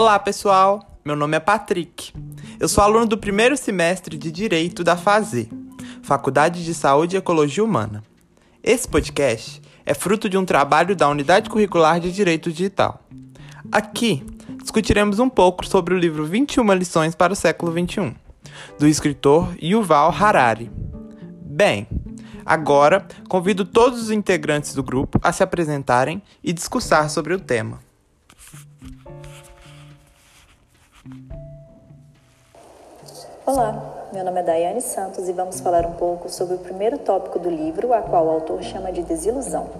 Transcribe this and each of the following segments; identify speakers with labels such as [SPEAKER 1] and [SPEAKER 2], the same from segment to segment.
[SPEAKER 1] Olá, pessoal. Meu nome é Patrick. Eu sou aluno do primeiro semestre de Direito da FAZE, Faculdade de Saúde e Ecologia Humana. Esse podcast é fruto de um trabalho da Unidade Curricular de Direito Digital. Aqui discutiremos um pouco sobre o livro 21 lições para o século XXI, do escritor Yuval Harari. Bem, agora convido todos os integrantes do grupo a se apresentarem e discursar sobre o tema.
[SPEAKER 2] Olá, meu nome é Daiane Santos e vamos falar um pouco sobre o primeiro tópico do livro, a qual o autor chama de desilusão.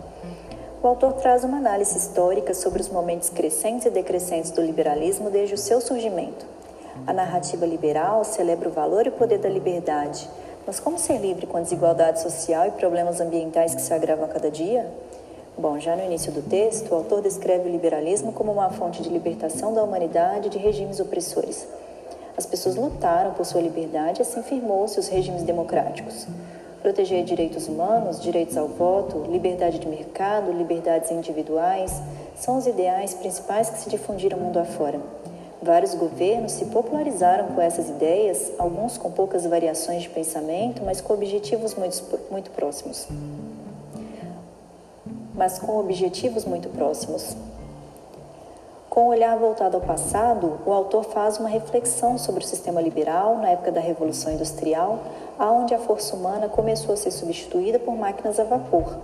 [SPEAKER 2] O autor traz uma análise histórica sobre os momentos crescentes e decrescentes do liberalismo desde o seu surgimento. A narrativa liberal celebra o valor e o poder da liberdade, mas como ser livre com a desigualdade social e problemas ambientais que se agravam a cada dia? Bom, já no início do texto, o autor descreve o liberalismo como uma fonte de libertação da humanidade de regimes opressores. As pessoas lutaram por sua liberdade e assim firmou-se os regimes democráticos. Proteger direitos humanos, direitos ao voto, liberdade de mercado, liberdades individuais são os ideais principais que se difundiram mundo afora. Vários governos se popularizaram com essas ideias, alguns com poucas variações de pensamento, mas com objetivos muito, muito próximos. Mas com objetivos muito próximos. Com o olhar voltado ao passado, o autor faz uma reflexão sobre o sistema liberal na época da Revolução Industrial, aonde a força humana começou a ser substituída por máquinas a vapor.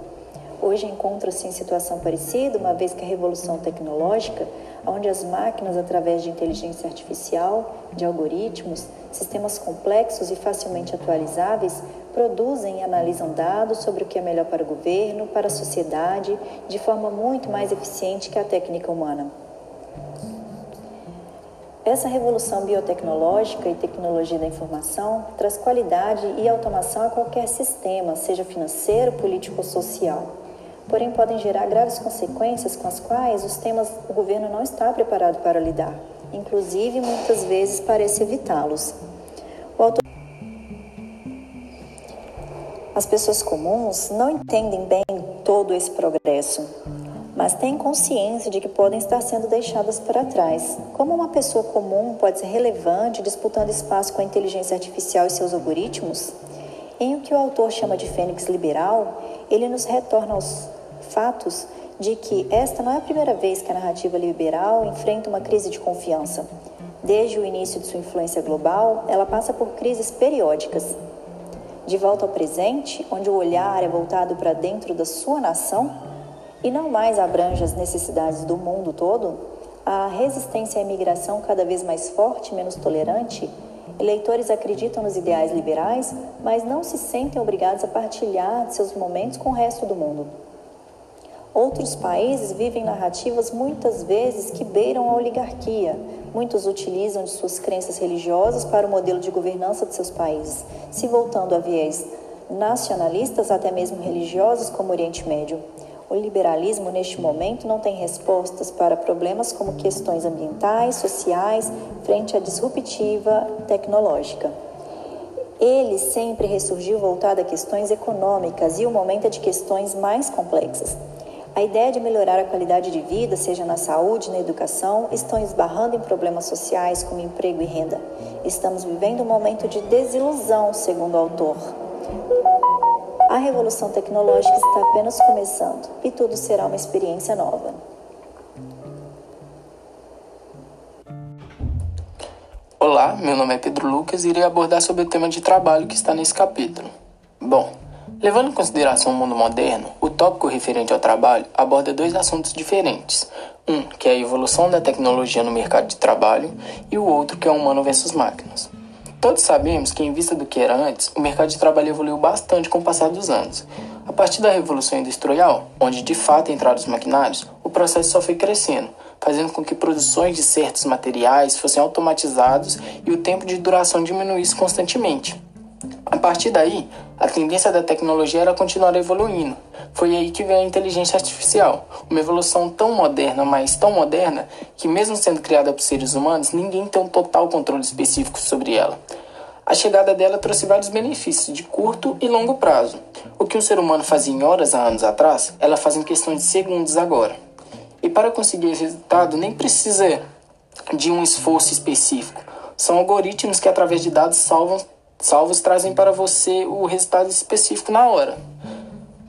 [SPEAKER 2] Hoje encontra-se em situação parecida, uma vez que a revolução tecnológica, onde as máquinas, através de inteligência artificial, de algoritmos, sistemas complexos e facilmente atualizáveis, produzem e analisam dados sobre o que é melhor para o governo, para a sociedade, de forma muito mais eficiente que a técnica humana. Essa revolução biotecnológica e tecnologia da informação traz qualidade e automação a qualquer sistema, seja financeiro, político ou social. Porém, podem gerar graves consequências com as quais os temas o governo não está preparado para lidar, inclusive muitas vezes parece evitá-los. Autor... As pessoas comuns não entendem bem todo esse progresso mas têm consciência de que podem estar sendo deixadas para trás. Como uma pessoa comum pode ser relevante disputando espaço com a inteligência artificial e seus algoritmos? Em o que o autor chama de fênix liberal, ele nos retorna aos fatos de que esta não é a primeira vez que a narrativa liberal enfrenta uma crise de confiança. Desde o início de sua influência global, ela passa por crises periódicas. De volta ao presente, onde o olhar é voltado para dentro da sua nação, e não mais abrange as necessidades do mundo todo, a resistência à imigração cada vez mais forte menos tolerante, eleitores acreditam nos ideais liberais, mas não se sentem obrigados a partilhar seus momentos com o resto do mundo. Outros países vivem narrativas muitas vezes que beiram a oligarquia. Muitos utilizam de suas crenças religiosas para o modelo de governança de seus países, se voltando a viés nacionalistas, até mesmo religiosos, como o Oriente Médio. O liberalismo, neste momento, não tem respostas para problemas como questões ambientais, sociais, frente à disruptiva tecnológica. Ele sempre ressurgiu voltado a questões econômicas e o momento é de questões mais complexas. A ideia de melhorar a qualidade de vida, seja na saúde, na educação, estão esbarrando em problemas sociais como emprego e renda. Estamos vivendo um momento de desilusão, segundo o autor. A revolução tecnológica está apenas começando e tudo será uma experiência nova.
[SPEAKER 3] Olá, meu nome é Pedro Lucas e irei abordar sobre o tema de trabalho que está nesse capítulo. Bom, levando em consideração o mundo moderno, o tópico referente ao trabalho aborda dois assuntos diferentes. Um, que é a evolução da tecnologia no mercado de trabalho, e o outro, que é o humano versus máquinas. Todos sabemos que, em vista do que era antes, o mercado de trabalho evoluiu bastante com o passar dos anos. A partir da Revolução Industrial, onde de fato entraram os maquinários, o processo só foi crescendo, fazendo com que produções de certos materiais fossem automatizados e o tempo de duração diminuísse constantemente. A partir daí, a tendência da tecnologia era continuar evoluindo. Foi aí que veio a inteligência artificial, uma evolução tão moderna, mas tão moderna, que mesmo sendo criada por seres humanos, ninguém tem um total controle específico sobre ela. A chegada dela trouxe vários benefícios de curto e longo prazo. O que um ser humano fazia em horas há anos atrás, ela faz em questão de segundos agora. E para conseguir esse resultado, nem precisa de um esforço específico. São algoritmos que, através de dados salvam, salvos, trazem para você o resultado específico na hora.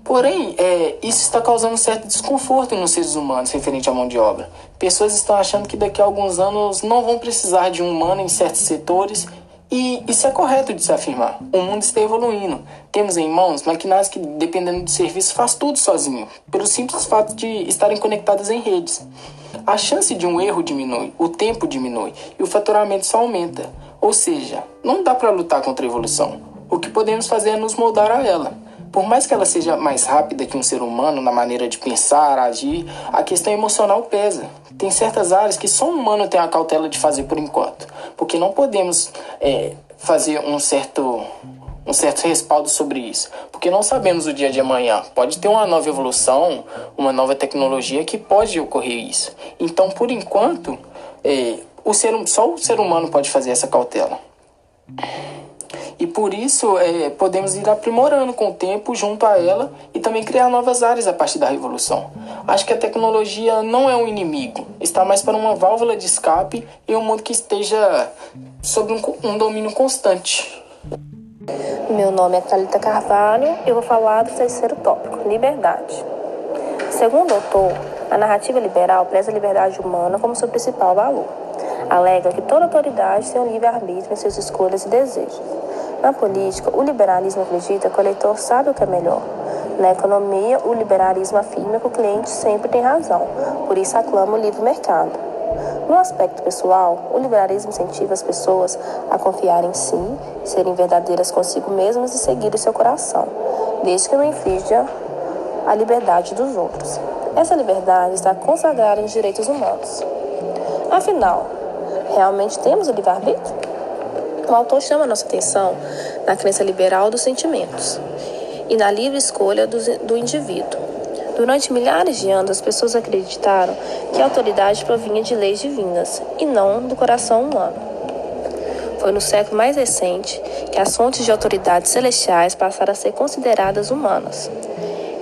[SPEAKER 3] Porém, é, isso está causando um certo desconforto nos seres humanos referente à mão de obra. Pessoas estão achando que daqui a alguns anos não vão precisar de um humano em certos setores e isso é correto de se afirmar. O mundo está evoluindo. Temos em mãos maquinários que, dependendo do serviço, faz tudo sozinho, pelo simples fato de estarem conectadas em redes. A chance de um erro diminui, o tempo diminui e o faturamento só aumenta. Ou seja, não dá para lutar contra a evolução. O que podemos fazer é nos moldar a ela. Por mais que ela seja mais rápida que um ser humano na maneira de pensar, agir, a questão emocional pesa. Tem certas áreas que só um humano tem a cautela de fazer por enquanto, porque não podemos é, fazer um certo um certo respaldo sobre isso, porque não sabemos o dia de amanhã. Pode ter uma nova evolução, uma nova tecnologia que pode ocorrer isso. Então, por enquanto, é, o ser, só o ser humano pode fazer essa cautela. E por isso é, podemos ir aprimorando com o tempo junto a ela e também criar novas áreas a partir da revolução. Acho que a tecnologia não é um inimigo, está mais para uma válvula de escape e um mundo que esteja sob um, um domínio constante.
[SPEAKER 4] Meu nome é Thalita Carvalho e eu vou falar do terceiro tópico, liberdade. Segundo o autor, a narrativa liberal preza a liberdade humana como seu principal valor. Alega que toda autoridade tem um livre-arbítrio em suas escolhas e desejos. Na política, o liberalismo acredita que o eleitor sabe o que é melhor. Na economia, o liberalismo afirma que o cliente sempre tem razão, por isso aclama o livre mercado. No aspecto pessoal, o liberalismo incentiva as pessoas a confiar em si, serem verdadeiras consigo mesmas e seguir o seu coração, desde que não infrinja a liberdade dos outros. Essa liberdade está consagrada nos direitos humanos. Afinal, realmente temos o livre-arbítrio? O autor chama nossa atenção na crença liberal dos sentimentos e na livre escolha do, do indivíduo. Durante milhares de anos, as pessoas acreditaram que a autoridade provinha de leis divinas e não do coração humano. Foi no século mais recente que as fontes de autoridades celestiais passaram a ser consideradas humanas.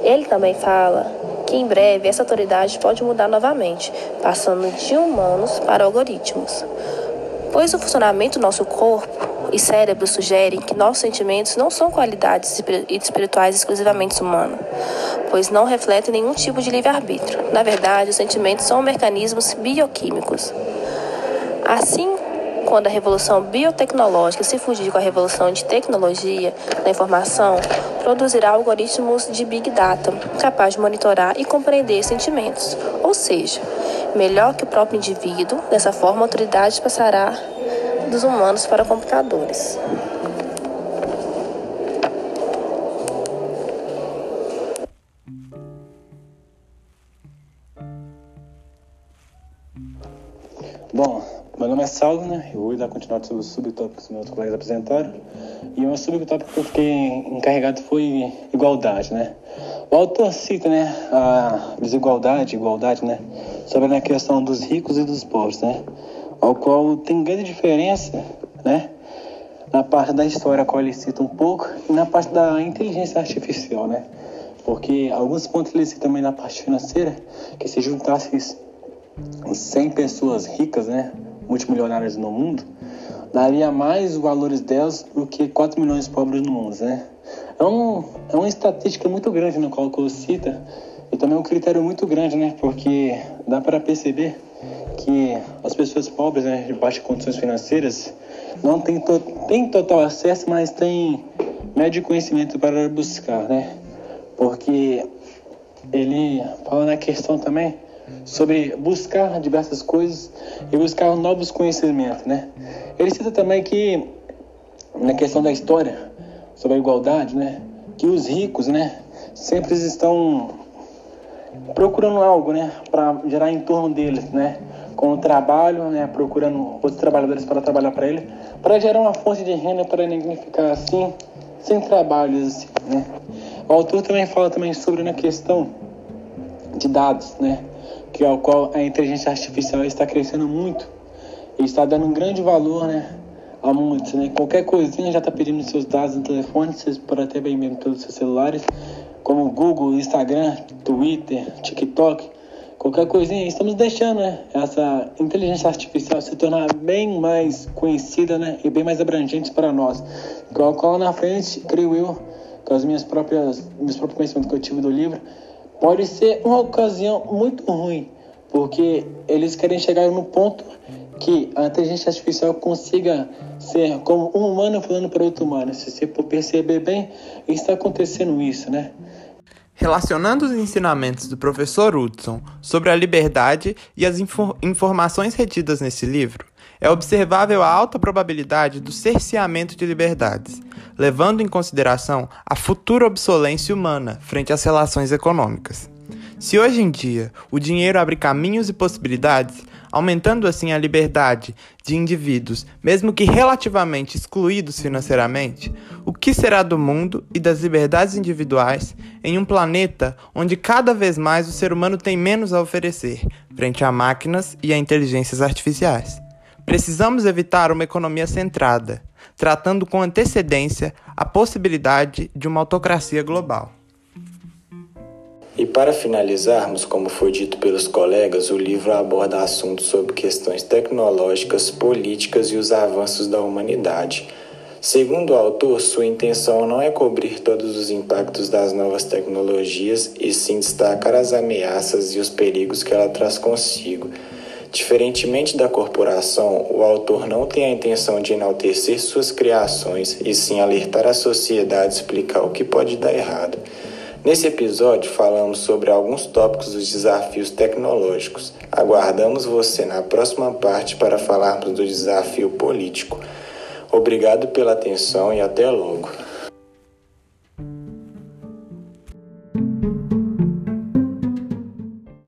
[SPEAKER 4] Ele também fala que em breve essa autoridade pode mudar novamente, passando de humanos para algoritmos pois o funcionamento do nosso corpo e cérebro sugerem que nossos sentimentos não são qualidades espirituais exclusivamente humanas, pois não refletem nenhum tipo de livre-arbítrio. Na verdade, os sentimentos são mecanismos bioquímicos. Assim, quando a revolução biotecnológica se fugir com a revolução de tecnologia da informação, produzirá algoritmos de Big Data capazes de monitorar e compreender sentimentos, ou seja, melhor que o próprio indivíduo. Dessa forma, a autoridade passará dos humanos para computadores.
[SPEAKER 5] Bom, meu nome é Saulo, né? Eu vou dar continuidade sobre os subtópicos que meus colegas apresentaram. E o subtópico que eu fiquei encarregado foi igualdade, né? O autor cita, né, a desigualdade, igualdade, né? sobre a questão dos ricos e dos pobres, né? Ao qual tem grande diferença, né? Na parte da história, a qual ele cita um pouco, e na parte da inteligência artificial, né? Porque alguns pontos ele cita também na parte financeira, que se juntasse 100 pessoas ricas, né? Multimilionárias no mundo, daria mais valores delas do que 4 milhões de pobres no mundo, né? É, um, é uma estatística muito grande no qual ele cita, e também é um critério muito grande, né? Porque dá para perceber que as pessoas pobres, né, de baixas condições financeiras, não têm, to têm total acesso, mas têm médio conhecimento para buscar, né? Porque ele fala na questão também sobre buscar diversas coisas e buscar novos conhecimentos, né? Ele cita também que na questão da história sobre a igualdade, né, que os ricos, né, sempre estão procurando algo, né, para gerar em torno deles, né, com o trabalho, né, procurando outros trabalhadores para trabalhar para ele, para gerar uma fonte de renda para ninguém ficar assim, sem trabalhos, assim, né. O autor também fala também sobre a questão de dados, né, que ao qual a inteligência artificial está crescendo muito e está dando um grande valor, né, a muitos, né. Qualquer coisinha já está pedindo seus dados no telefone, vocês podem até bem mesmo pelos seus celulares como Google, Instagram, Twitter, TikTok, qualquer coisinha, estamos deixando né, essa inteligência artificial se tornar bem mais conhecida né, e bem mais abrangente para nós. Qual, qual na frente, creio eu, com as minhas próprias, meus próprios conhecimentos que eu tive do livro, pode ser uma ocasião muito ruim, porque eles querem chegar no ponto que a inteligência artificial consiga ser como um humano falando para outro humano. Se você perceber bem, está acontecendo isso, né?
[SPEAKER 1] Relacionando os ensinamentos do professor Hudson sobre a liberdade e as infor informações retidas nesse livro, é observável a alta probabilidade do cerceamento de liberdades, levando em consideração a futura obsolência humana frente às relações econômicas. Se hoje em dia o dinheiro abre caminhos e possibilidades, aumentando assim a liberdade de indivíduos, mesmo que relativamente excluídos financeiramente, o que será do mundo e das liberdades individuais em um planeta onde cada vez mais o ser humano tem menos a oferecer frente a máquinas e a inteligências artificiais? Precisamos evitar uma economia centrada, tratando com antecedência a possibilidade de uma autocracia global.
[SPEAKER 6] E para finalizarmos, como foi dito pelos colegas, o livro aborda assuntos sobre questões tecnológicas, políticas e os avanços da humanidade. Segundo o autor, sua intenção não é cobrir todos os impactos das novas tecnologias e sim destacar as ameaças e os perigos que ela traz consigo. Diferentemente da corporação, o autor não tem a intenção de enaltecer suas criações e sim alertar a sociedade e explicar o que pode dar errado. Nesse episódio, falamos sobre alguns tópicos dos desafios tecnológicos. Aguardamos você na próxima parte para falarmos do desafio político. Obrigado pela atenção e até logo.